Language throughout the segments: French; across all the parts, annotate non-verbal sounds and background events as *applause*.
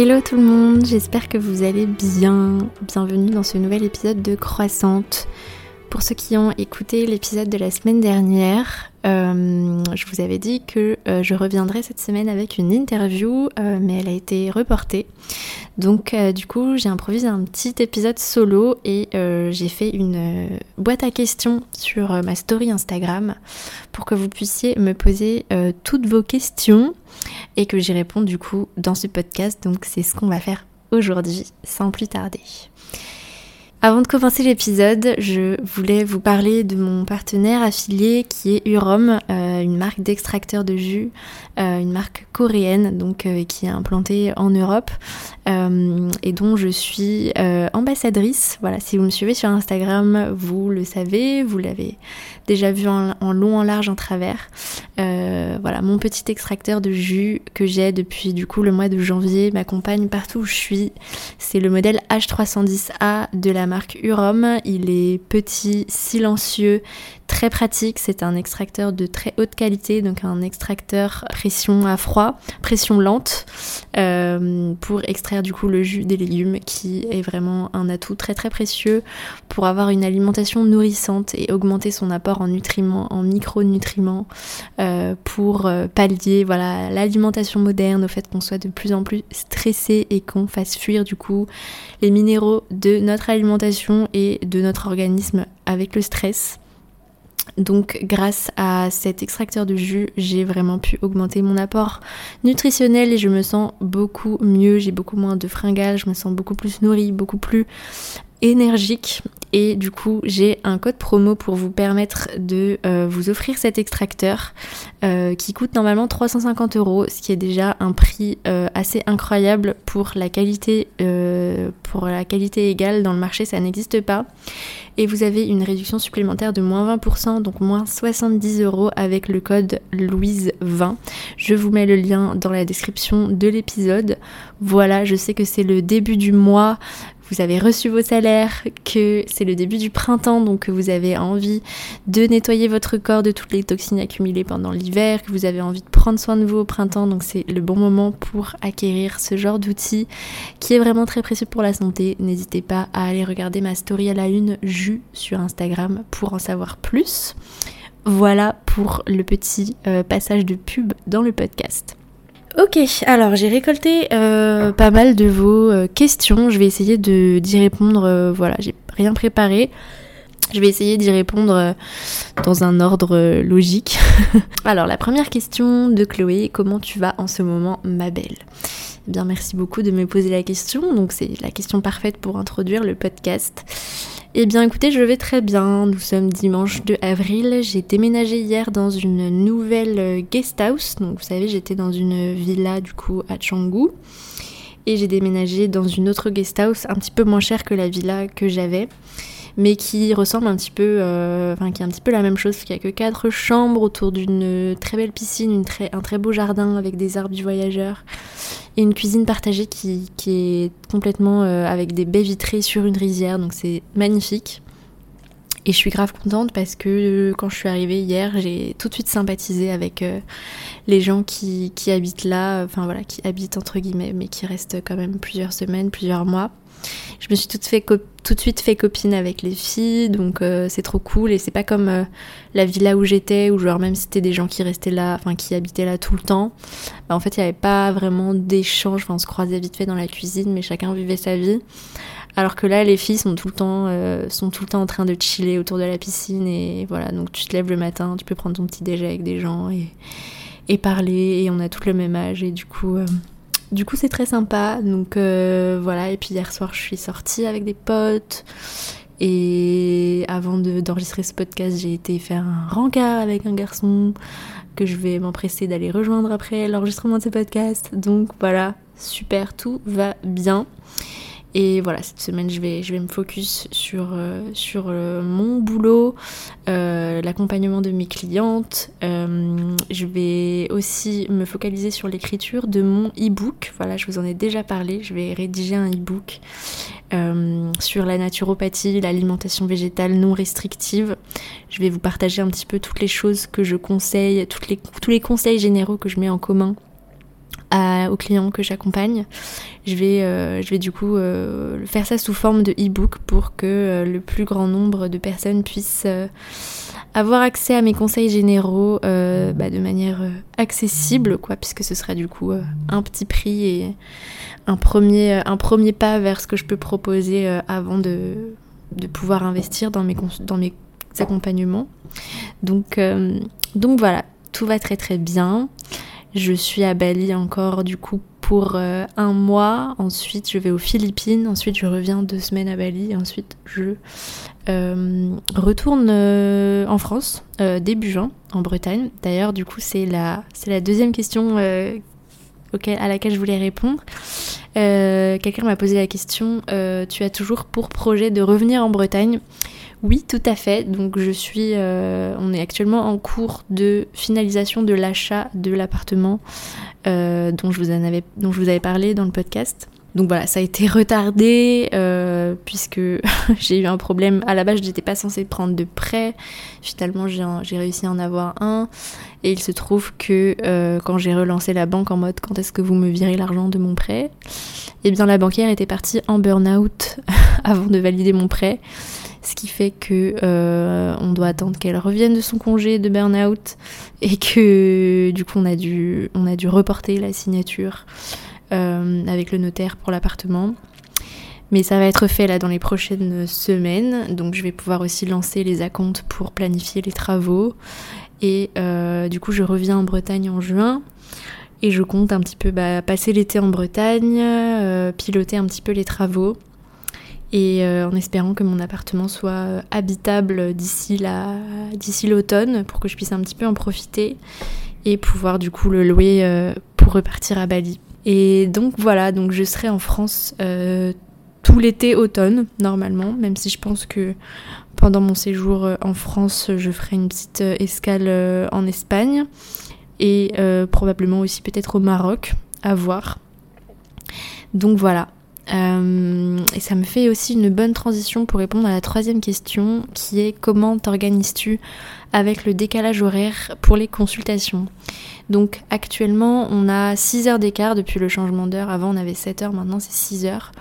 Hello tout le monde, j'espère que vous allez bien. Bienvenue dans ce nouvel épisode de Croissante. Pour ceux qui ont écouté l'épisode de la semaine dernière, euh, je vous avais dit que euh, je reviendrai cette semaine avec une interview, euh, mais elle a été reportée. Donc du coup, j'ai improvisé un petit épisode solo et j'ai fait une boîte à questions sur ma story Instagram pour que vous puissiez me poser toutes vos questions et que j'y réponde du coup dans ce podcast. Donc c'est ce qu'on va faire aujourd'hui, sans plus tarder. Avant de commencer l'épisode, je voulais vous parler de mon partenaire affilié qui est Urom, euh, une marque d'extracteur de jus, euh, une marque coréenne donc euh, qui est implantée en Europe et dont je suis ambassadrice. Voilà, si vous me suivez sur Instagram, vous le savez, vous l'avez déjà vu en, long, en large, en travers. voilà, mon petit extracteur de jus que j'ai depuis du coup le mois de janvier m'accompagne partout où je suis. C'est le modèle H310A de la marque Urom. Il est petit, silencieux, très pratique. C'est un extracteur de très haute qualité, donc un extracteur pression à froid, pression lente, euh, pour extraire du coup le jus des légumes, qui est vraiment un atout très très précieux pour avoir une alimentation nourrissante et augmenter son apport en nutriments, en micronutriments, euh, pour euh, pallier voilà l'alimentation moderne, au fait qu'on soit de plus en plus stressé et qu'on fasse fuir du coup les minéraux de notre alimentation et de notre organisme avec le stress. Donc grâce à cet extracteur de jus, j'ai vraiment pu augmenter mon apport nutritionnel et je me sens beaucoup mieux, j'ai beaucoup moins de fringales, je me sens beaucoup plus nourrie, beaucoup plus énergique et du coup j'ai un code promo pour vous permettre de euh, vous offrir cet extracteur euh, qui coûte normalement 350 euros ce qui est déjà un prix euh, assez incroyable pour la qualité pour la qualité égale dans le marché ça n'existe pas. Et vous avez une réduction supplémentaire de moins 20% donc moins 70 euros avec le code Louise20 je vous mets le lien dans la description de l'épisode. Voilà je sais que c'est le début du mois vous avez reçu vos salaires, que c'est le début du printemps, donc que vous avez envie de nettoyer votre corps de toutes les toxines accumulées pendant l'hiver, que vous avez envie de prendre soin de vous au printemps, donc c'est le bon moment pour acquérir ce genre d'outil qui est vraiment très précieux pour la santé. N'hésitez pas à aller regarder ma story à la une jus sur Instagram pour en savoir plus. Voilà pour le petit euh, passage de pub dans le podcast. Ok, alors j'ai récolté euh, pas mal de vos euh, questions. Je vais essayer de d'y répondre. Euh, voilà, j'ai rien préparé. Je vais essayer d'y répondre dans un ordre logique. *laughs* alors la première question de Chloé, comment tu vas en ce moment, ma belle? Eh Bien, merci beaucoup de me poser la question. Donc c'est la question parfaite pour introduire le podcast. Eh bien écoutez, je vais très bien. Nous sommes dimanche 2 avril. J'ai déménagé hier dans une nouvelle euh, guest house. Donc vous savez, j'étais dans une villa du coup à Canggu. Et j'ai déménagé dans une autre guest house un petit peu moins chère que la villa que j'avais mais qui ressemble un petit peu, euh, enfin qui est un petit peu la même chose, qu'il n'y a que quatre chambres autour d'une très belle piscine, un très beau jardin avec des arbres du voyageur et une cuisine partagée qui, est complètement euh, avec des baies vitrées sur une rizière, donc c'est magnifique. Et je suis grave contente parce que quand je suis arrivée hier, j'ai tout de suite sympathisé avec euh, les gens qui, qui, habitent là, enfin voilà, qui habitent entre guillemets, mais qui restent quand même plusieurs semaines, plusieurs mois. Je me suis tout, fait tout de suite fait copine avec les filles, donc euh, c'est trop cool. Et c'est pas comme euh, la villa où j'étais, où genre même si c'était des gens qui restaient là, enfin qui habitaient là tout le temps, bah, en fait il n'y avait pas vraiment d'échange. Enfin on se croisait vite fait dans la cuisine, mais chacun vivait sa vie. Alors que là, les filles sont tout le temps, euh, sont tout le temps en train de chiller autour de la piscine et voilà. Donc tu te lèves le matin, tu peux prendre ton petit déjeuner avec des gens et, et parler et on a tout le même âge et du coup. Du coup, c'est très sympa. Donc euh, voilà. Et puis hier soir, je suis sortie avec des potes. Et avant d'enregistrer ce podcast, j'ai été faire un rencard avec un garçon que je vais m'empresser d'aller rejoindre après l'enregistrement de ce podcast. Donc voilà, super, tout va bien. Et voilà, cette semaine, je vais, je vais me focus sur, euh, sur euh, mon boulot, euh, l'accompagnement de mes clientes. je vais aussi me focaliser sur l'écriture de mon e-book. Voilà, je vous en ai déjà parlé. Je vais rédiger un e-book sur la naturopathie, l'alimentation végétale non restrictive. Je vais vous partager un petit peu toutes les choses que je conseille, toutes les, tous les conseils généraux que je mets en commun aux clients que j'accompagne. Je vais, je vais du coup faire ça sous forme de e-book pour que le plus grand nombre de personnes puissent avoir accès à mes conseils généraux bah, de manière accessible, quoi, puisque ce sera du coup un petit prix et un premier, un premier pas vers ce que je peux proposer avant de, de pouvoir investir dans mes, dans mes accompagnements. Donc, euh, donc voilà, tout va très très bien. Je suis à Bali encore du coup pour euh, un mois. Ensuite, je vais aux Philippines. Ensuite, je reviens deux semaines à Bali. ensuite, je euh, retourne en France début juin, en Bretagne. D'ailleurs, du coup, c'est la, deuxième question à laquelle je voulais répondre. Quelqu'un m'a posé la question Tu as toujours pour projet de revenir en Bretagne? Oui, tout à fait. Donc je suis, euh, on est actuellement en cours de finalisation de l'achat de l'appartement euh, dont, je vous avais, dont je vous avais parlé dans le podcast. Donc voilà, ça a été retardé euh, puisque *laughs* j'ai eu un problème. À la base, je n'étais pas censée prendre de prêt. Finalement, j'ai réussi à en avoir un. Et il se trouve que quand j'ai relancé la banque en mode quand est-ce que vous me virez l'argent de mon prêt, eh bien la banquière était partie en burn-out *laughs* avant de valider mon prêt ce qui fait que euh, on doit attendre qu'elle revienne de son congé de burn-out et que du coup on a dû, on a dû reporter la signature euh, avec le notaire pour l'appartement. Mais ça va être fait là dans les prochaines semaines, donc je vais pouvoir aussi lancer les acomptes pour planifier les travaux. Et euh, du coup je reviens en Bretagne en juin. Et je compte un petit peu bah, passer l'été en Bretagne, piloter un petit peu les travaux et euh, en espérant que mon appartement soit euh, habitable d'ici l'automne pour que je puisse un petit peu en profiter et pouvoir du coup le louer euh, pour repartir à Bali. Et donc voilà, donc je serai en France tout l'été automne normalement, même si je pense que pendant mon séjour en France, je ferai une petite escale en Espagne et probablement aussi peut-être au Maroc, à voir. Donc voilà, euh, et ça me fait aussi une bonne transition pour répondre à la troisième question qui est comment t'organises-tu avec le décalage horaire pour les consultations? Donc actuellement on a 6 heures d'écart depuis le changement d'heure, avant on avait 7 heures, maintenant c'est 6 heures.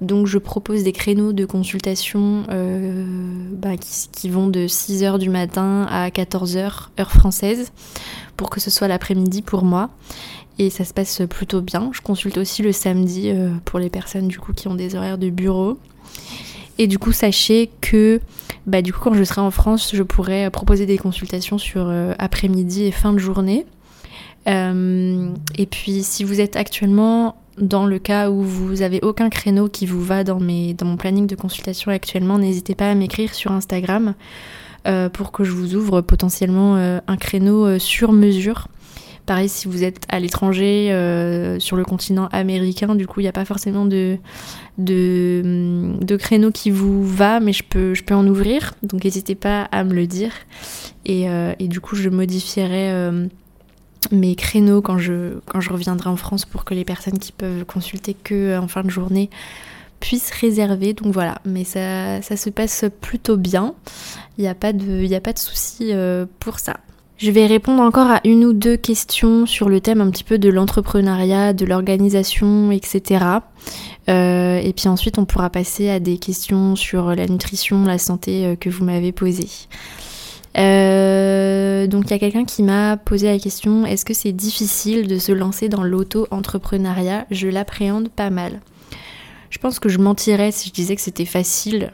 Donc je propose des créneaux de consultation euh, bah, qui, qui, vont de 6h du matin à 14h heure française pour que ce soit l'après-midi pour moi et ça se passe plutôt bien. Je consulte aussi le samedi euh, pour les personnes du coup qui ont des horaires de bureau. Et du coup, sachez que bah, du coup, quand je serai en France, je pourrai proposer des consultations sur euh, après-midi et fin de journée. Euh, et puis, si vous êtes actuellement dans le cas où vous avez aucun créneau qui vous va dans, mon planning de consultation actuellement, n'hésitez pas à m'écrire sur Instagram pour que je vous ouvre potentiellement un créneau sur mesure Pareil, si vous êtes à l'étranger, euh, sur le continent américain, du coup, il n'y a pas forcément de, de, créneau qui vous va, mais je peux, en ouvrir. Donc, n'hésitez pas à me le dire. Et, euh, du coup, je modifierai euh, mes créneaux quand je, reviendrai en France pour que les personnes qui peuvent consulter que en fin de journée puissent réserver. Donc voilà, mais ça, se passe plutôt bien. Il n'y a pas de, a pas de souci pour ça. Je vais répondre encore à une ou deux questions sur le thème un petit peu de l'entrepreneuriat, de l'organisation, etc. Euh, et puis ensuite, on pourra passer à des questions sur la nutrition, la santé euh, que vous m'avez posées. Euh, donc il y a quelqu'un qui m'a posé la question est-ce que c'est difficile de se lancer dans l'auto-entrepreneuriat? Je l'appréhende pas mal. Je pense que je mentirais si je disais que c'était facile.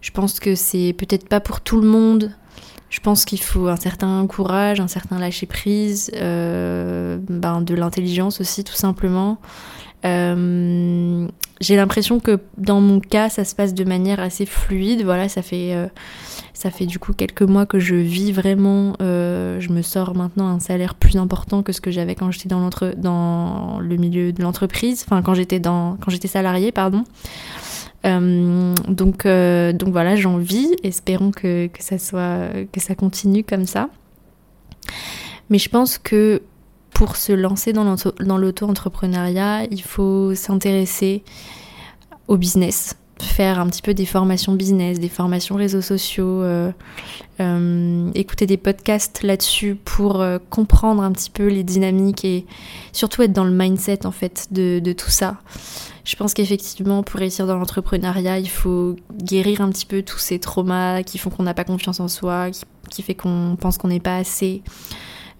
Je pense que c'est peut-être pas pour tout le monde. Je pense qu'il faut un certain courage, un certain lâcher prise, euh, ben, de l'intelligence aussi tout simplement. Euh, j'ai l'impression que dans mon cas, ça se passe de manière assez fluide. Voilà, ça fait, euh, ça fait du coup quelques mois que je vis vraiment. je me sors maintenant un salaire plus important que ce que j'avais quand j'étais dans, dans le milieu de l'entreprise. Enfin, quand j'étais dans, quand j'étais salariée, pardon. Euh, donc, euh, donc voilà, j'en vis. Espérons que, que, ça soit, que ça continue comme ça. Mais je pense que pour se lancer dans l'auto-entrepreneuriat, il faut s'intéresser au business. faire un petit peu des formations business, des formations réseaux sociaux, euh, écouter des podcasts là-dessus pour comprendre un petit peu les dynamiques et surtout être dans le mindset en fait de tout ça. Je pense qu'effectivement, pour réussir dans l'entrepreneuriat, il faut guérir un petit peu tous ces traumas qui font qu'on n'a pas confiance en soi, qui, qui fait qu'on pense qu'on n'est pas assez.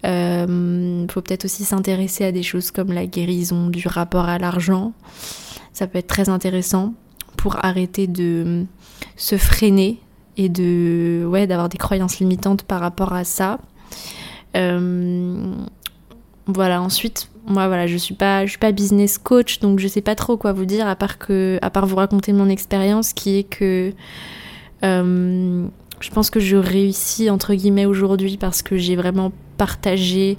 Il euh, faut peut-être aussi s'intéresser à des choses comme la guérison du rapport à l'argent. Ça peut être très intéressant pour arrêter de se freiner et de ouais d'avoir des croyances limitantes par rapport à ça. Euh, voilà. Ensuite, moi voilà, je suis pas je suis pas business coach donc je sais pas trop quoi vous dire à part vous raconter mon expérience qui est que euh, je pense que je réussis entre guillemets aujourd'hui parce que j'ai vraiment partagé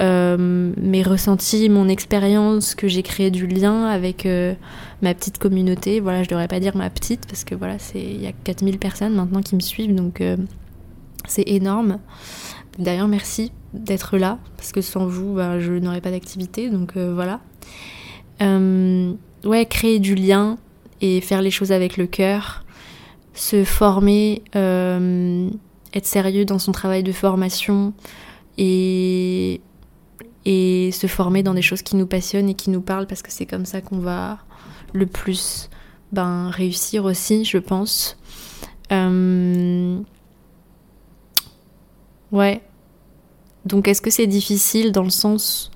euh, mes ressentis, mon expérience, que j'ai créé du lien avec euh, ma petite communauté. Voilà, je devrais pas dire ma petite parce que voilà, c'est il y a 4000 personnes maintenant qui me suivent donc c'est énorme. D'ailleurs, merci d'être là parce que sans vous, bah, je n'aurais pas d'activité donc voilà. ouais, créer du lien et faire les choses avec le cœur, se former, être sérieux dans son travail de formation et et se former dans des choses qui nous passionnent et qui nous parlent parce que c'est comme ça qu'on va le plus ben, réussir aussi, je pense. Euh, ouais. Donc est-ce que c'est difficile dans le sens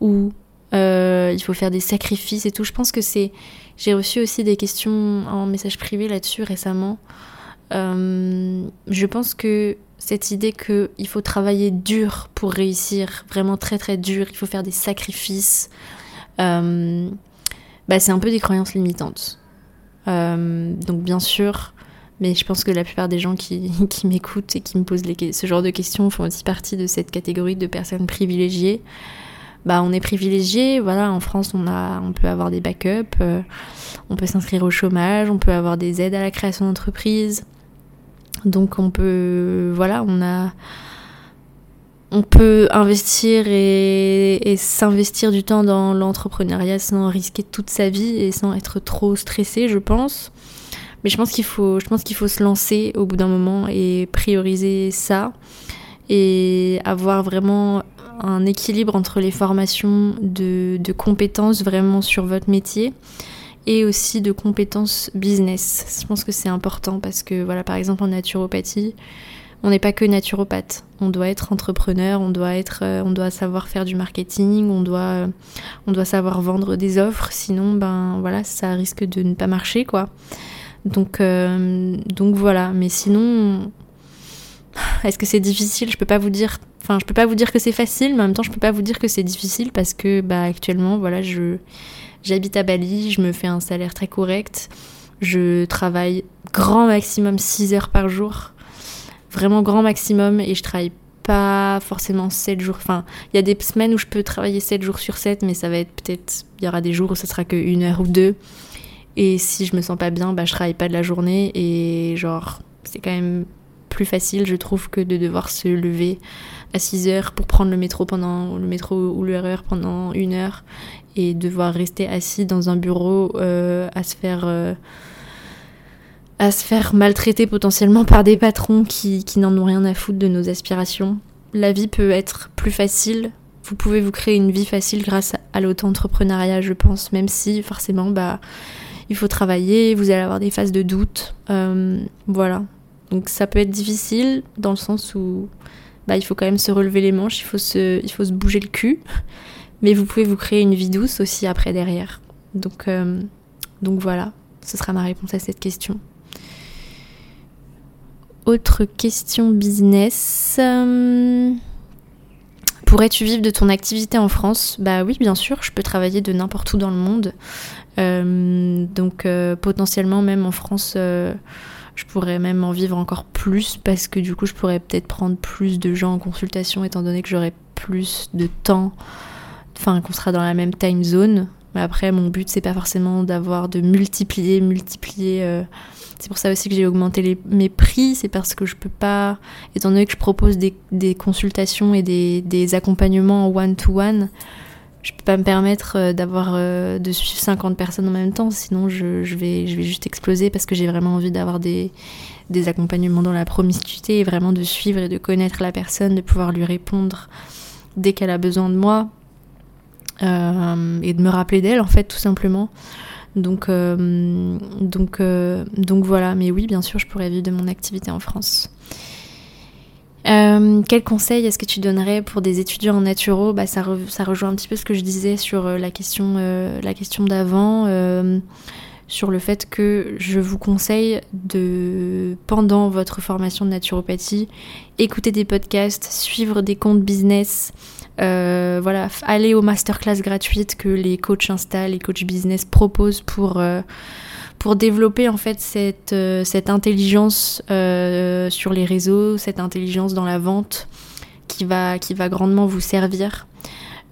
où euh, il faut faire des sacrifices et tout? Je pense que c'est... J'ai reçu aussi des questions en message privé là-dessus récemment. Euh, je pense que cette idée qu'il faut travailler dur pour réussir, vraiment très très dur, il faut faire des sacrifices, euh, bah, c'est un peu des croyances limitantes. Donc bien sûr, mais je pense que la plupart des gens qui, *laughs* qui m'écoutent et qui me posent ce genre de questions font aussi partie de cette catégorie de personnes privilégiées. Bah, on est privilégié, voilà, en France on, a, on peut avoir des backups, euh, on peut s'inscrire au chômage, on peut avoir des aides à la création d'entreprise, donc on peut, voilà, on a, on peut investir et, s'investir du temps dans l'entrepreneuriat sans risquer toute sa vie et sans être trop stressé, je pense. Mais je pense qu'il faut, je pense qu'il faut se lancer au bout d'un moment et prioriser ça et avoir vraiment un équilibre entre les formations de, compétences vraiment sur votre métier et aussi de compétences business. Je pense que c'est important parce que, voilà, par exemple en naturopathie, on n'est pas que naturopathe. On doit être entrepreneur, on doit être, euh, on doit savoir faire du marketing, on doit, on doit savoir vendre des offres. Sinon, ben voilà, ça risque de ne pas marcher, quoi. Donc, euh, donc voilà. Mais sinon, est-ce que c'est difficile? Je peux pas vous dire. Enfin, je peux pas vous dire que c'est facile, mais en même temps, je peux pas vous dire que c'est difficile parce que, bah, actuellement, voilà, je J'habite à Bali, je me fais un salaire très correct. Je travaille grand maximum 6 heures par jour. Vraiment grand maximum. Et je travaille pas forcément 7 jours. Enfin, il y a des semaines où je peux travailler 7 jours sur 7, mais ça va être peut-être. Il y aura des jours où ce sera que une heure ou deux. Et si je me sens pas bien, bah je travaille pas de la journée. Et genre, c'est quand même plus facile, je trouve, que de devoir se lever à 6 heures pour prendre le métro pendant le métro ou l'heure pendant une heure et devoir rester assis dans un bureau euh, à se faire euh, à se faire maltraiter potentiellement par des patrons qui, qui n'en ont rien à foutre de nos aspirations. La vie peut être plus facile. Vous pouvez vous créer une vie facile grâce à l'auto-entrepreneuriat, je pense, même si forcément, bah, il faut travailler, vous allez avoir des phases de doute. Euh, voilà. Donc ça peut être difficile dans le sens où bah, il faut quand même se relever les manches, il faut se, il faut se bouger le cul. Mais vous pouvez vous créer une vie douce aussi après derrière. Donc, euh, donc voilà, ce sera ma réponse à cette question. Autre question business. Euh, pourrais-tu vivre de ton activité en France? Bah oui, bien sûr, je peux travailler de n'importe où dans le monde. Euh, donc potentiellement même en France, je pourrais même en vivre encore plus parce que du coup je pourrais peut-être prendre plus de gens en consultation étant donné que j'aurais plus de temps enfin qu'on sera dans la même time zone. Mais après, mon but, c'est pas forcément d'avoir de multiplier, multiplier. Euh, c'est pour ça aussi que j'ai augmenté mes prix. C'est parce que je peux pas, étant donné que je propose des, consultations et des, accompagnements one-to-one, je peux pas me permettre d'avoir de suivre 50 personnes en même temps, sinon je, vais, je vais juste exploser parce que j'ai vraiment envie d'avoir des, des accompagnements dans la promiscuité et vraiment de suivre et de connaître la personne, de pouvoir lui répondre dès qu'elle a besoin de moi et de me rappeler d'elle en fait tout simplement. Donc, euh, donc, euh, donc voilà, mais oui, bien sûr, je pourrais vivre de mon activité en France. Euh, quel conseil est-ce que tu donnerais pour des étudiants en naturo? Bah, ça, rejoint un petit peu ce que je disais sur la question, la question d'avant, sur le fait que je vous conseille de, pendant votre formation de naturopathie, écouter des podcasts, suivre des comptes business, euh, voilà, aller aux masterclass gratuites que les coachs installent, les coachs business proposent pour, euh, pour développer en fait cette, euh, cette intelligence sur les réseaux, cette intelligence dans la vente qui va, qui va grandement vous servir.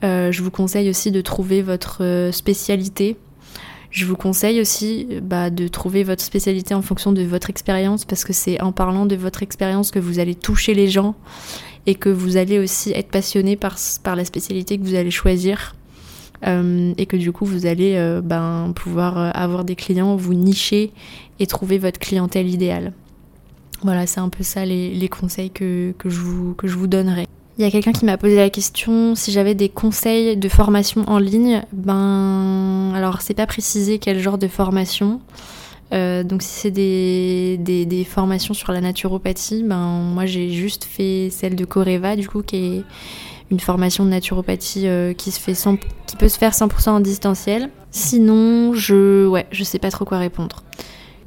je vous conseille aussi de trouver votre spécialité. Je vous conseille aussi bah, de trouver votre spécialité en fonction de votre expérience parce que c'est en parlant de votre expérience que vous allez toucher les gens et que vous allez aussi être passionné par, par la spécialité que vous allez choisir. Euh, et que du coup vous allez euh, ben, pouvoir euh, avoir des clients, vous nicher et trouver votre clientèle idéale. Voilà, c'est un peu ça les, les conseils que, que, je vous, que je vous donnerai. Il y a quelqu'un qui m'a posé la question si j'avais des conseils de formation en ligne. Ben, alors c'est pas précisé quel genre de formation. Donc si c'est des, des, formations sur la naturopathie, ben moi j'ai juste fait celle de Coreva du coup qui est une formation de naturopathie euh, qui se fait qui peut se faire 100% en distanciel. Sinon, je ouais, je sais pas trop quoi répondre.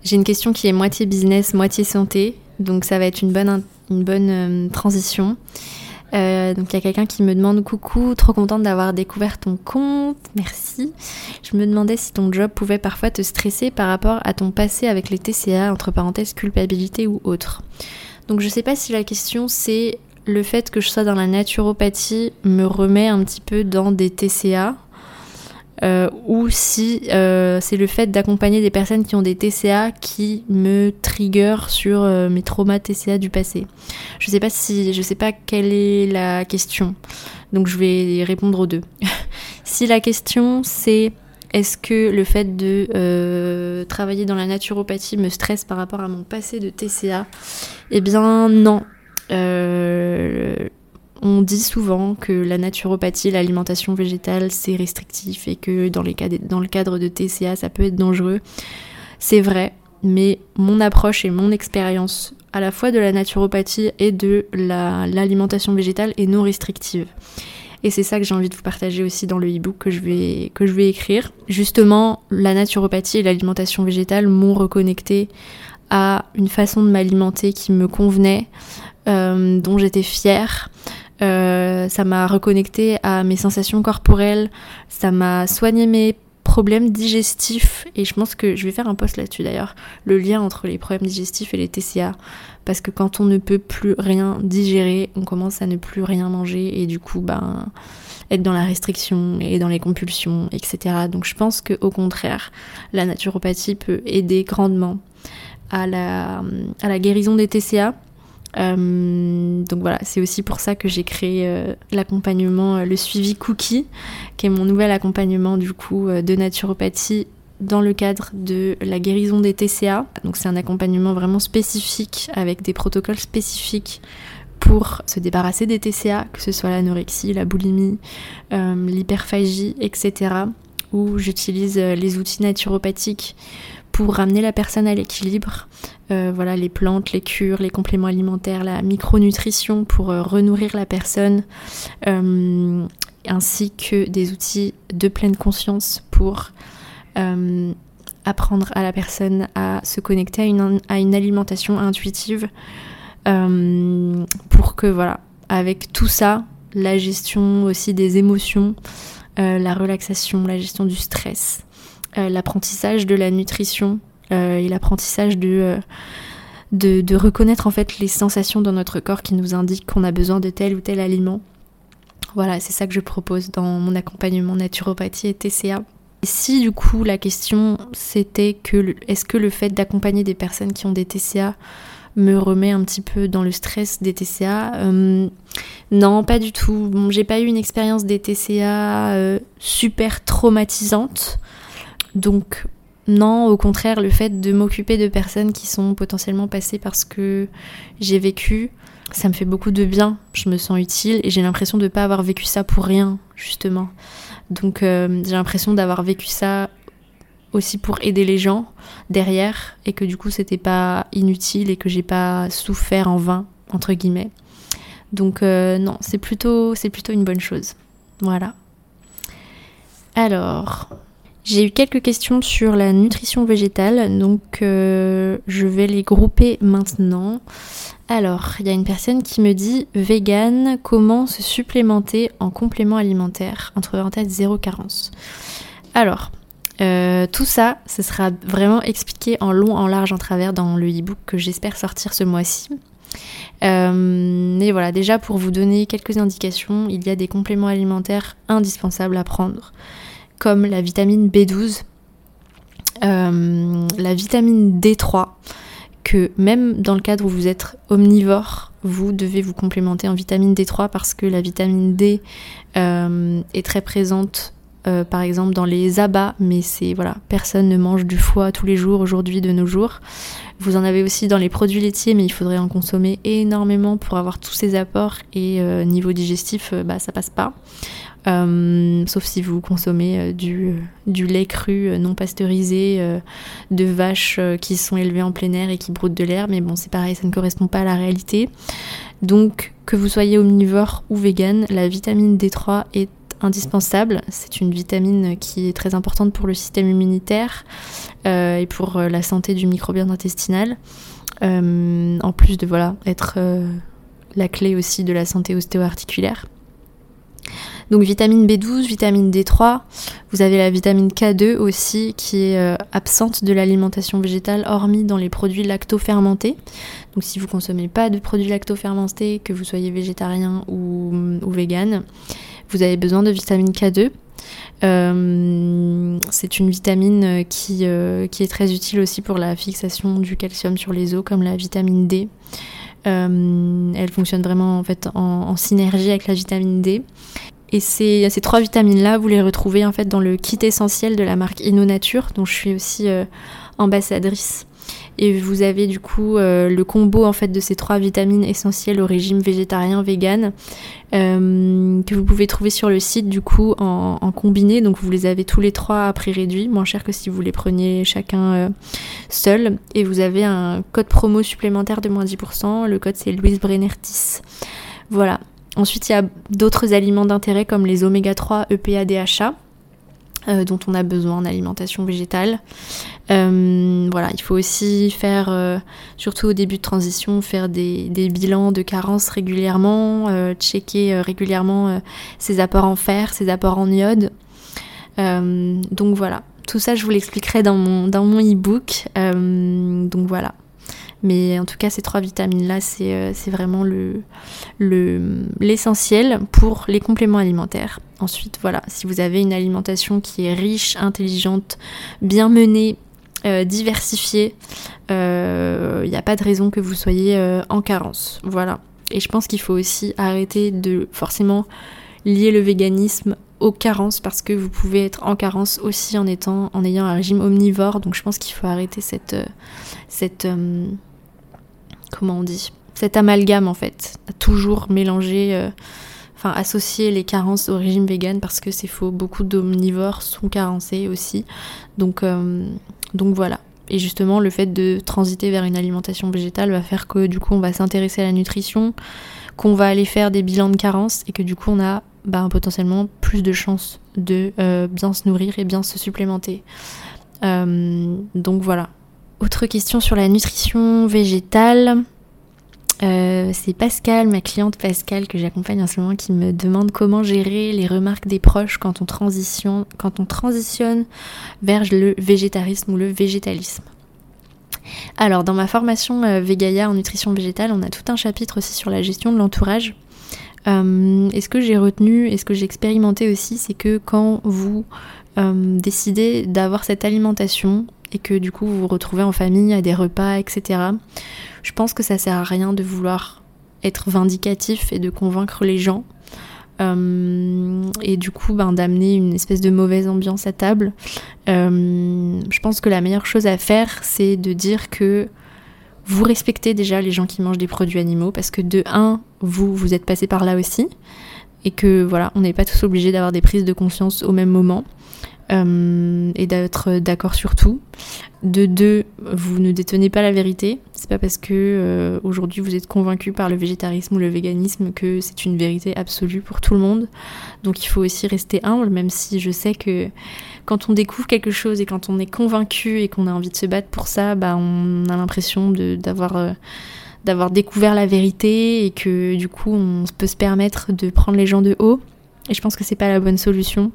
J'ai une question qui est moitié business, moitié santé, donc ça va être une bonne une bonne euh, transition. Euh, donc il y a quelqu'un qui me demande coucou, trop contente d'avoir découvert ton compte, merci. Je me demandais si ton job pouvait parfois te stresser par rapport à ton passé avec les TCA, entre parenthèses culpabilité ou autre. Donc je sais pas si la question c'est le fait que je sois dans la naturopathie me remet un petit peu dans des TCA euh, ou si euh, c'est le fait d'accompagner des personnes qui ont des TCA qui me trigger sur euh, mes traumas TCA du passé. Je sais pas si, je sais pas quelle est la question, donc je vais répondre aux deux. *laughs* si la question c'est est-ce que le fait de travailler dans la naturopathie me stresse par rapport à mon passé de TCA Eh bien non. Euh, on dit souvent que la naturopathie, l'alimentation végétale, c'est restrictif et que dans, le cadre de TCA, ça peut être dangereux. C'est vrai, mais mon approche et mon expérience à la fois de la naturopathie et de l'alimentation végétale est non restrictive. Et c'est ça que j'ai envie de vous partager aussi dans le e-book que, je vais, que je vais écrire. Justement, la naturopathie et l'alimentation végétale m'ont reconnecté à une façon de m'alimenter qui me convenait, euh, dont j'étais fière, euh, ça m'a reconnecté à mes sensations corporelles, ça m'a soigné mes problèmes digestifs. Et je pense que je vais faire un post là-dessus d'ailleurs, le lien entre les problèmes digestifs et les TCA parce que quand on ne peut plus rien digérer, on commence à ne plus rien manger. Et du coup ben être dans la restriction et dans les compulsions, etc. Donc je pense que au contraire, la naturopathie peut aider grandement à la, à la guérison des TCA euh, donc voilà, c'est aussi pour ça que j'ai créé euh, l'accompagnement, euh, le suivi Cookie, qui est mon nouvel accompagnement du coup de naturopathie dans le cadre de la guérison des TCA. Donc c'est un accompagnement vraiment spécifique avec des protocoles spécifiques pour se débarrasser des TCA, que ce soit l'anorexie, la boulimie, l'hyperphagie, etc. Où j'utilise les outils naturopathiques pour ramener la personne à l'équilibre. Euh, voilà, les plantes, les cures, les compléments alimentaires, la micronutrition pour euh, renourrir la personne, euh, ainsi que des outils de pleine conscience pour apprendre à la personne à se connecter à une, à une alimentation intuitive pour que, voilà, avec tout ça, la gestion aussi des émotions, la relaxation, la gestion du stress, l'apprentissage de la nutrition euh, et l'apprentissage euh, de, de, reconnaître en fait les sensations dans notre corps qui nous indiquent qu'on a besoin de tel ou tel aliment. Voilà, c'est ça que je propose dans mon accompagnement naturopathie et TCA. Et si du coup la question c'était que est-ce que le fait d'accompagner des personnes qui ont des TCA me remet un petit peu dans le stress des TCA. Euh, non, pas du tout. J'ai pas eu une expérience des TCA euh, super traumatisante. Donc, non, au contraire, le fait de m'occuper de personnes qui sont potentiellement passées parce que j'ai vécu, ça me fait beaucoup de bien. Je me sens utile et j'ai l'impression de ne pas avoir vécu ça pour rien, justement. Donc, euh, j'ai l'impression d'avoir vécu ça aussi pour aider les gens derrière et que du coup c'était pas inutile et que j'ai pas souffert en vain entre guillemets. Donc euh, non, c'est plutôt c'est plutôt une bonne chose. Voilà. Alors, j'ai eu quelques questions sur la nutrition végétale, donc euh, je vais les grouper maintenant. Alors, il y a une personne qui me dit vegan, comment se supplémenter en complément alimentaire? Entre parenthèses, zéro carence. Alors, euh, tout ça, ce sera vraiment expliqué en long, en large, en travers dans le e-book que j'espère sortir ce mois-ci. Euh, mais voilà, déjà pour vous donner quelques indications, il y a des compléments alimentaires indispensables à prendre, comme la vitamine B12, euh, la vitamine D3, que même dans le cadre où vous êtes omnivore, vous devez vous complémenter en vitamine D3 parce que la vitamine D est très présente euh, par exemple dans les abats, mais c'est voilà, personne ne mange du foie tous les jours aujourd'hui de nos jours. Vous en avez aussi dans les produits laitiers, mais il faudrait en consommer énormément pour avoir tous ces apports et euh, niveau digestif, euh, bah ça passe pas. Sauf si vous consommez du, du, lait cru non pasteurisé de vaches qui sont élevées en plein air et qui broutent de l'air, mais bon c'est pareil, ça ne correspond pas à la réalité. Donc que vous soyez omnivore ou vegan, la vitamine D3 est indispensable. C'est une vitamine qui est très importante pour le système immunitaire euh, et pour euh, la santé du microbiote intestinal. Euh, en plus de voilà être la clé aussi de la santé ostéo-articulaire. Donc vitamine B12, vitamine D3, vous avez la vitamine K2 aussi qui est absente de l'alimentation végétale hormis dans les produits lacto-fermentés. Donc si vous consommez pas de produits lacto-fermentés, que vous soyez végétarien ou, ou vegan, vous avez besoin de vitamine K2. Euh, c'est une vitamine qui, euh, qui, est très utile aussi pour la fixation du calcium sur les os, comme la vitamine D. Euh, elle fonctionne vraiment en, synergie avec la vitamine D. Et ces, trois vitamines-là, vous les retrouvez en fait dans le kit essentiel de la marque InnoNature, dont je suis aussi ambassadrice. Et vous avez du coup euh, le combo en fait de ces trois vitamines essentielles au régime végétarien vegan euh, que vous pouvez trouver sur le site du coup en, combiné. Donc vous les avez tous les trois à prix réduit, moins cher que si vous les preniez chacun euh, seul. Et vous avez un code promo supplémentaire de moins 10%. Le code c'est Louise Brenner 10. Voilà. Ensuite, il y a d'autres aliments d'intérêt comme les oméga 3, EPA, DHA. Euh, dont on a besoin en alimentation végétale. Euh, voilà, il faut aussi faire, euh, surtout au début de transition, faire des, bilans de carence régulièrement, checker régulièrement ses apports en fer, ses apports en iode. donc voilà, tout ça je vous l'expliquerai dans mon, dans mon e-book. donc voilà. Mais en tout cas, ces trois vitamines-là, c'est euh, vraiment l'essentiel le, pour les compléments alimentaires. Ensuite, voilà, si vous avez une alimentation qui est riche, intelligente, bien menée, euh, diversifiée, il euh, n'y a pas de raison que vous soyez en carence. Voilà. Et je pense qu'il faut aussi arrêter de forcément lier le véganisme aux carences parce que vous pouvez être en carence aussi en étant en ayant un régime omnivore. Donc je pense qu'il faut arrêter cette cette comment on dit, cet amalgame en fait, toujours mélanger, euh, enfin associer les carences au régime vegan parce que c'est faux, beaucoup d'omnivores sont carencés aussi. Donc, euh, donc voilà. Et justement, le fait de transiter vers une alimentation végétale va faire que du coup on va s'intéresser à la nutrition, qu'on va aller faire des bilans de carence et que du coup on a bah, potentiellement plus de chances de euh, bien se nourrir et bien se supplémenter. donc voilà, autre question sur la nutrition végétale. Euh, c'est Pascal, ma cliente Pascal que j'accompagne en ce moment, qui me demande comment gérer les remarques des proches quand on, transitionne vers le végétarisme ou le végétalisme. Alors, dans ma formation euh, en nutrition végétale, on a tout un chapitre aussi sur la gestion de l'entourage. Euh, et ce que j'ai retenu et ce que j'ai expérimenté aussi, c'est que quand vous décidez d'avoir cette alimentation, et que du coup vous vous retrouvez en famille à des repas, etc. Je pense que ça sert à rien de vouloir être vindicatif et de convaincre les gens. Euh, et du coup ben, d'amener une espèce de mauvaise ambiance à table. Euh, je pense que la meilleure chose à faire, c'est de dire que vous respectez déjà les gens qui mangent des produits animaux, parce que de un, vous, vous êtes passé par là aussi, et que voilà, on n'est pas tous obligés d'avoir des prises de conscience au même moment. Euh, et d'être d'accord sur tout. De deux, vous ne détenez pas la vérité. C'est pas parce que euh, aujourd'hui vous êtes convaincu par le végétarisme ou le véganisme que c'est une vérité absolue pour tout le monde. Donc il faut aussi rester humble, même si je sais que quand on découvre quelque chose et quand on est convaincu et qu'on a envie de se battre pour ça, bah on a l'impression d'avoir euh, d'avoir découvert la vérité et que du coup on peut se permettre de prendre les gens de haut. Et je pense que c'est pas la bonne solution.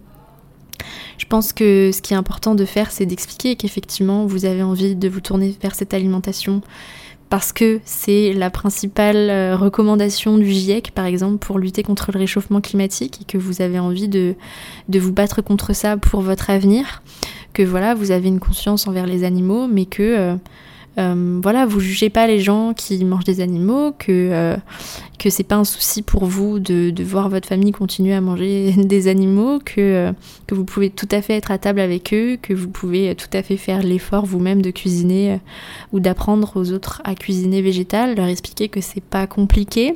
Je pense que ce qui est important de faire, c'est d'expliquer qu'effectivement, vous avez envie de vous tourner vers cette alimentation parce que c'est la principale euh, recommandation du GIEC, par exemple, pour lutter contre le réchauffement climatique et que vous avez envie de, vous battre contre ça pour votre avenir, que voilà, vous avez une conscience envers les animaux, mais que euh, euh, voilà, vous jugez pas les gens qui mangent des animaux, que, euh, que c'est pas un souci pour vous de, voir votre famille continuer à manger *laughs* des animaux, que, euh, que vous pouvez tout à fait être à table avec eux, que vous pouvez tout à fait faire l'effort vous-même de cuisiner ou d'apprendre aux autres à cuisiner végétal, leur expliquer que c'est pas compliqué,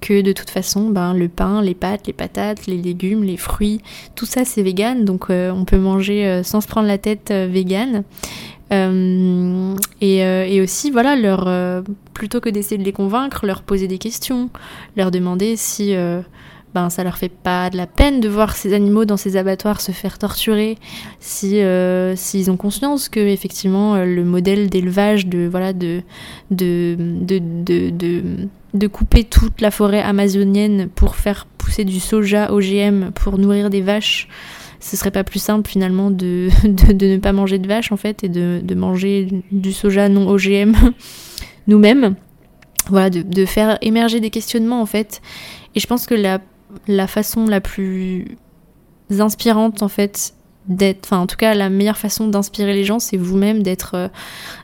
que de toute façon, ben, le pain, les pâtes, les patates, les légumes, les fruits, tout ça c'est vegan, donc on peut manger sans se prendre la tête vegan. Euh, euh, et, aussi, voilà, leur, euh, plutôt que d'essayer de les convaincre, leur poser des questions, leur demander si ben, ça leur fait pas de la peine de voir ces animaux dans ces abattoirs se faire torturer, si s'ils ont conscience que effectivement le modèle d'élevage de voilà de de, de, de, de couper toute la forêt amazonienne pour faire pousser du soja OGM pour nourrir des vaches ce serait pas plus simple finalement de, *laughs* de, ne pas manger de vache en fait et de, de manger du soja non OGM *laughs* nous-mêmes. Voilà, de, faire émerger des questionnements en fait. Et je pense que la, la façon la plus inspirante en fait d'être, enfin en tout cas la meilleure façon d'inspirer les gens, c'est vous-même d'être euh,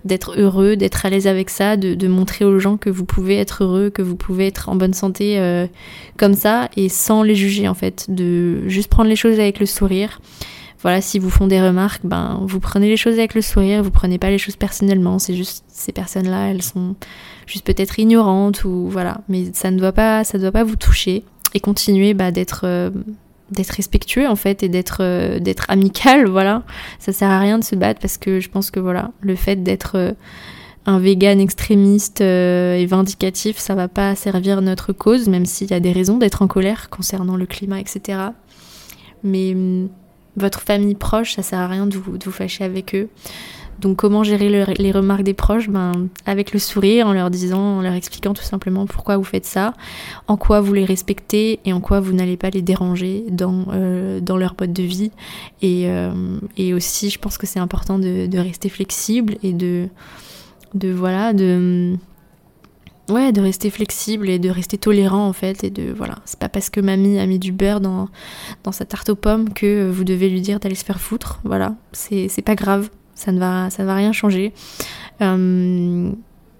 d'être heureux, d'être à l'aise avec ça, de, montrer aux gens que vous pouvez être heureux, que vous pouvez être en bonne santé euh, comme ça et sans les juger en fait, de juste prendre les choses avec le sourire. Voilà, si vous font des remarques, ben vous prenez les choses avec le sourire, vous prenez pas les choses personnellement, c'est juste ces personnes-là, elles sont juste peut-être ignorantes ou voilà, mais ça ne doit pas ça doit pas vous toucher. Et continuer bah, d'être euh, d'être respectueux en fait et d'être euh, d'être amical *laughs* voilà. Ça sert à rien de se battre parce que je pense que voilà le fait d'être euh, un vegan extrémiste euh, et vindicatif ça va pas servir notre cause même s'il y a des raisons d'être en colère concernant le climat etc mais hum, votre famille proche ça sert à rien de vous, de vous fâcher avec eux donc comment gérer les remarques des proches? Ben, Avec le sourire, en leur disant, en leur expliquant tout simplement pourquoi vous faites ça, en quoi vous les respectez et en quoi vous n'allez pas les déranger dans, euh, leur mode de vie. Et, euh, et aussi, je pense que c'est important de, rester flexible et de, voilà, rester flexible et de rester tolérant en fait et de voilà, c'est pas parce que mamie a mis du beurre dans, dans sa tarte aux pommes que vous devez lui dire d'aller se faire foutre, voilà, c'est pas grave, ça ne va, ça va rien changer. Euh,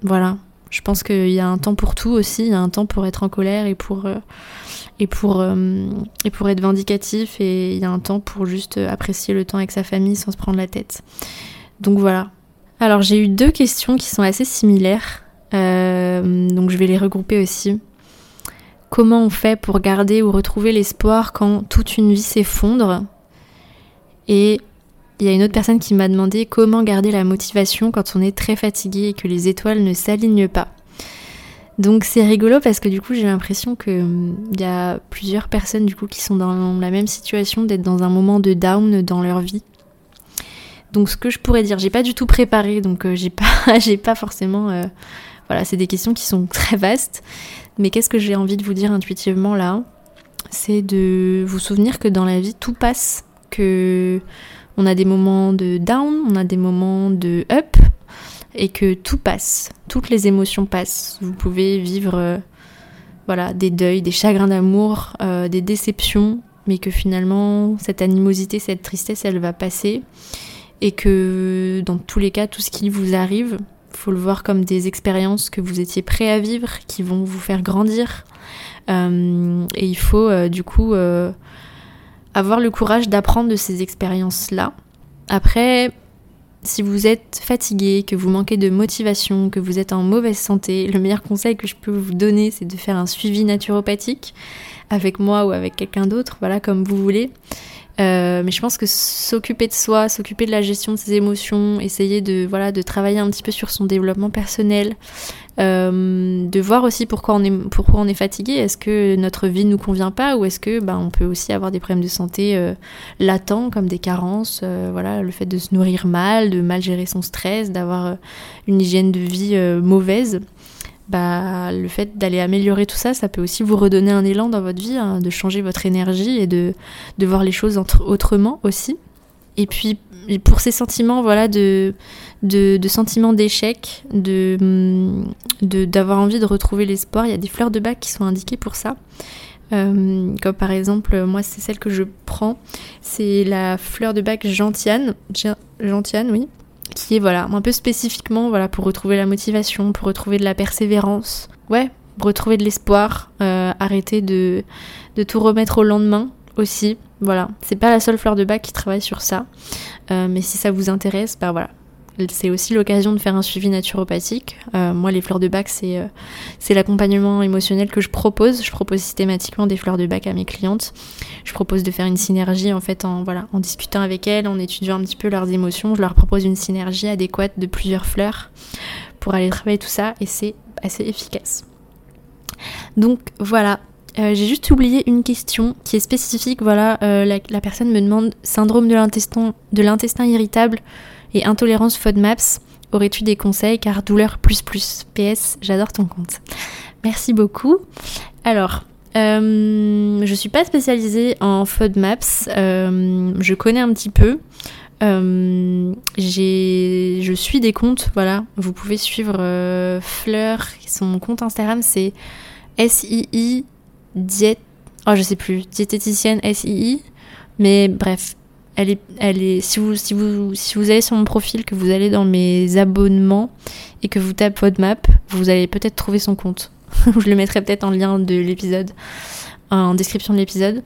voilà, je pense qu'il y a un temps pour tout aussi, il y a un temps pour être en colère et pour, euh, et pour, euh, et pour être vindicatif, et il y a un temps pour juste apprécier le temps avec sa famille sans se prendre la tête. Donc voilà. Alors j'ai eu deux questions qui sont assez similaires, donc je vais les regrouper aussi. Comment on fait pour garder ou retrouver l'espoir quand toute une vie s'effondre? Et il y a une autre personne qui m'a demandé comment garder la motivation quand on est très fatigué et que les étoiles ne s'alignent pas. Donc c'est rigolo parce que du coup j'ai l'impression qu'il hum, y a plusieurs personnes du coup qui sont dans la même situation d'être dans un moment de down dans leur vie. Donc ce que je pourrais dire, j'ai pas du tout préparé, donc euh, j'ai pas, *laughs* j'ai pas forcément, euh, voilà, c'est des questions qui sont *laughs* très vastes. Mais qu'est-ce que j'ai envie de vous dire intuitivement là? C'est de vous souvenir que dans la vie tout passe, que on a des moments de down, on a des moments de up, et que tout passe, toutes les émotions passent. Vous pouvez vivre euh, voilà, des deuils, des chagrins d'amour, euh, des déceptions, mais que finalement cette animosité, cette tristesse, elle va passer. et que dans tous les cas, tout ce qui vous arrive, faut le voir comme des expériences que vous étiez prêt à vivre, qui vont vous faire grandir. Euh, et il faut du coup avoir le courage d'apprendre de ces expériences-là. Après, si vous êtes fatigué, que vous manquez de motivation, que vous êtes en mauvaise santé, le meilleur conseil que je peux vous donner, c'est de faire un suivi naturopathique avec moi ou avec quelqu'un d'autre, voilà, comme vous voulez. Euh, mais je pense que s'occuper de soi, s'occuper de la gestion de ses émotions, essayer de voilà de travailler un petit peu sur son développement personnel, euh, de voir aussi pourquoi on est pourquoi on est fatigué. Est-ce que notre vie ne nous convient pas ou est-ce que bah, on peut aussi avoir des problèmes de santé euh, latents comme des carences, voilà le fait de se nourrir mal, de mal gérer son stress, d'avoir une hygiène de vie mauvaise bah, le fait d'aller améliorer tout ça, ça peut aussi vous redonner un élan dans votre vie, hein, de changer votre énergie et de, de voir les choses autrement aussi. Et puis pour ces sentiments, voilà, de, de, de sentiments d'échec, de, d'avoir envie de retrouver l'espoir, il y a des fleurs de bac qui sont indiquées pour ça. Euh, comme par exemple, moi c'est celle que je prends, c'est la fleur de bac gentiane, gentiane, oui, qui est voilà un peu spécifiquement voilà pour retrouver la motivation, pour retrouver de la persévérance, ouais, retrouver de l'espoir, euh, arrêter de, de tout remettre au lendemain aussi. Voilà, c'est pas la seule fleur de bac qui travaille sur ça, euh, mais si ça vous intéresse, bah voilà, c'est aussi l'occasion de faire un suivi naturopathique. Euh, moi, les fleurs de bac, euh, c'est l'accompagnement émotionnel que je propose. Je propose systématiquement des fleurs de bac à mes clientes. Je propose de faire une synergie en fait en voilà, en discutant avec elles, en étudiant un petit peu leurs émotions. Je leur propose une synergie adéquate de plusieurs fleurs pour aller travailler tout ça et c'est assez efficace. Donc voilà, euh, j'ai juste oublié une question qui est spécifique. Voilà, la, personne me demande syndrome de l'intestin irritable et intolérance FODMAPS. Aurais-tu des conseils? Car douleur plus plus PS, j'adore ton compte. Merci beaucoup. Alors, euh, je suis pas spécialisée en FODMAPS, euh, je connais un petit peu. Euh, je suis des comptes, voilà. Vous pouvez suivre euh, Fleur, son compte Instagram c'est SII diète. Oh, je sais plus, diététicienne SII. Mais bref, si vous allez sur mon profil, que vous allez dans mes abonnements et que vous tapez FODMAP, vous allez peut-être trouver son compte. *laughs* Je le mettrai peut-être en lien de l'épisode, en description de l'épisode.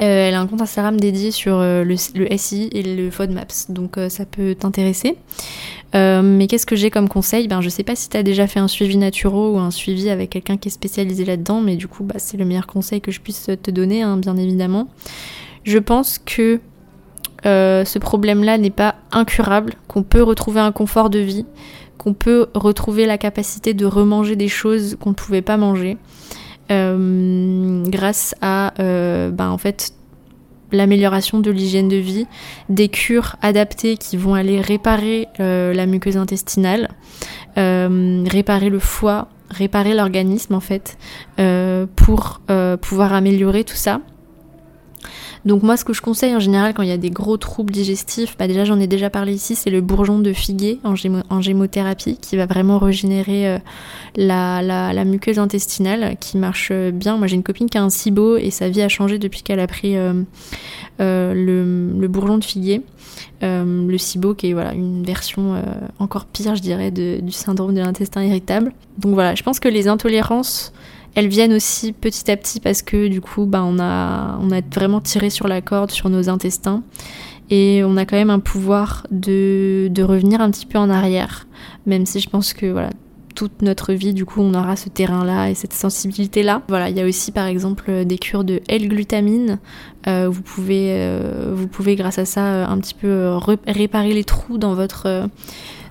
Euh, elle a un compte Instagram dédié sur euh, le, SI et le FODMAPS, donc euh, ça peut t'intéresser. mais qu'est-ce que j'ai comme conseil? Ben je sais pas si tu as déjà fait un suivi naturo ou un suivi avec quelqu'un qui est spécialisé là-dedans, mais du coup bah, c'est le meilleur conseil que je puisse te donner, hein, bien évidemment. Je pense que euh, ce problème-là n'est pas incurable, qu'on peut retrouver un confort de vie, qu'on peut retrouver la capacité de remanger des choses qu'on ne pouvait pas manger, euh, grâce à euh, ben, en fait l'amélioration de l'hygiène de vie, des cures adaptées qui vont aller réparer la muqueuse intestinale, réparer le foie, réparer l'organisme en fait, pour pouvoir améliorer tout ça. Donc moi ce que je conseille en général quand il y a des gros troubles digestifs, bah déjà j'en ai déjà parlé ici, c'est le bourgeon de figuier en, gémothérapie qui va vraiment régénérer euh, la, muqueuse intestinale qui marche euh, bien. Moi j'ai une copine qui a un SIBO et sa vie a changé depuis qu'elle a pris euh, le, bourgeon de figuier. le SIBO qui est voilà une version encore pire je dirais du syndrome de l'intestin irritable. Donc voilà, je pense que les intolérances elles viennent aussi petit à petit parce que du coup, bah, on, a, on a vraiment tiré sur la corde sur nos intestins et on a quand même un pouvoir de, de revenir un petit peu en arrière, même si je pense que voilà, toute notre vie, du coup, on aura ce terrain-là et cette sensibilité-là. Voilà, il y a aussi par exemple des cures de L-glutamine. Euh, vous, pouvez, euh, vous pouvez, grâce à ça, un petit peu réparer les trous dans votre,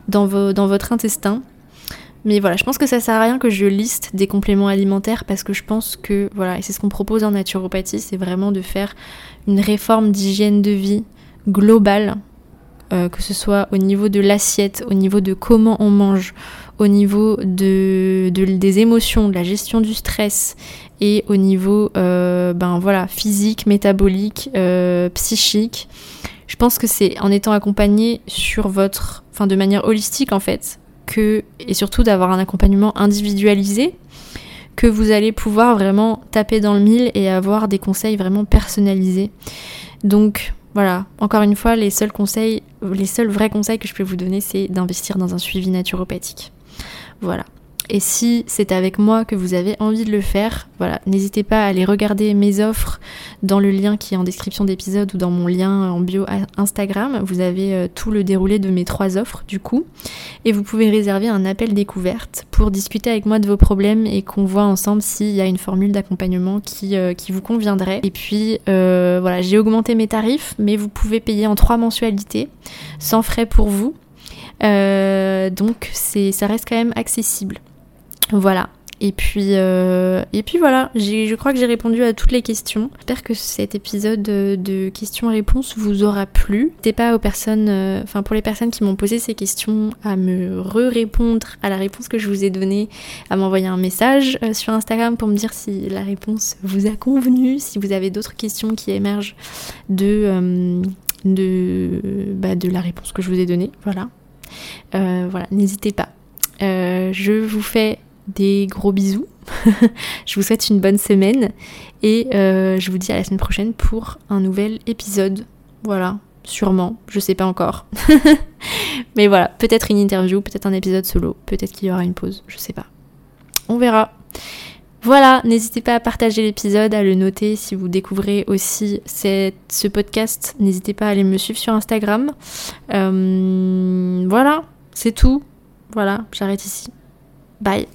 dans, dans votre intestin. Mais voilà, je pense que ça sert à rien que je liste des compléments alimentaires parce que je pense que, voilà, et c'est ce qu'on propose en naturopathie, c'est vraiment de faire une réforme d'hygiène de vie globale, euh, que ce soit au niveau de l'assiette, au niveau de comment on mange, au niveau de, des émotions, de la gestion du stress et au niveau euh, ben voilà physique, métabolique, euh, psychique. Je pense que c'est en étant accompagné sur votre, enfin de manière holistique en fait, et surtout d'avoir un accompagnement individualisé, que vous allez pouvoir vraiment taper dans le mille et avoir des conseils vraiment personnalisés. Donc voilà, encore une fois, les seuls conseils, les seuls vrais conseils que je peux vous donner, c'est d'investir dans un suivi naturopathique. Voilà. Et si c'est avec moi que vous avez envie de le faire, voilà, n'hésitez pas à aller regarder mes offres dans le lien qui est en description d'épisode ou dans mon lien en bio Instagram. Vous avez euh, tout le déroulé de mes trois offres du coup. Et vous pouvez réserver un appel découverte pour discuter avec moi de vos problèmes et qu'on voit ensemble s'il y a une formule d'accompagnement qui, euh, qui vous conviendrait. Et puis euh, voilà, j'ai augmenté mes tarifs, mais vous pouvez payer en trois mensualités sans frais pour vous. donc ça reste quand même accessible. Voilà. Et puis, euh, et puis voilà, je crois que j'ai répondu à toutes les questions. J'espère que cet épisode de questions-réponses vous aura plu. N'hésitez pas aux personnes, euh, enfin pour les personnes qui m'ont posé ces questions, à me re-répondre à la réponse que je vous ai donnée, à m'envoyer un message euh, sur Instagram pour me dire si la réponse vous a convenu, si vous avez d'autres questions qui émergent de, de, bah, de la réponse que je vous ai donnée. Voilà. voilà, n'hésitez pas. je vous fais des gros bisous. *laughs* je vous souhaite une bonne semaine et euh, je vous dis à la semaine prochaine pour un nouvel épisode. Voilà, sûrement, je sais pas encore. *laughs* Mais voilà, peut-être une interview, peut-être un épisode solo, peut-être qu'il y aura une pause, je sais pas. On verra. Voilà, n'hésitez pas à partager l'épisode, à le noter si vous découvrez aussi ce podcast. N'hésitez pas à aller me suivre sur Instagram. Euh, voilà, c'est tout. Voilà, j'arrête ici. Bye.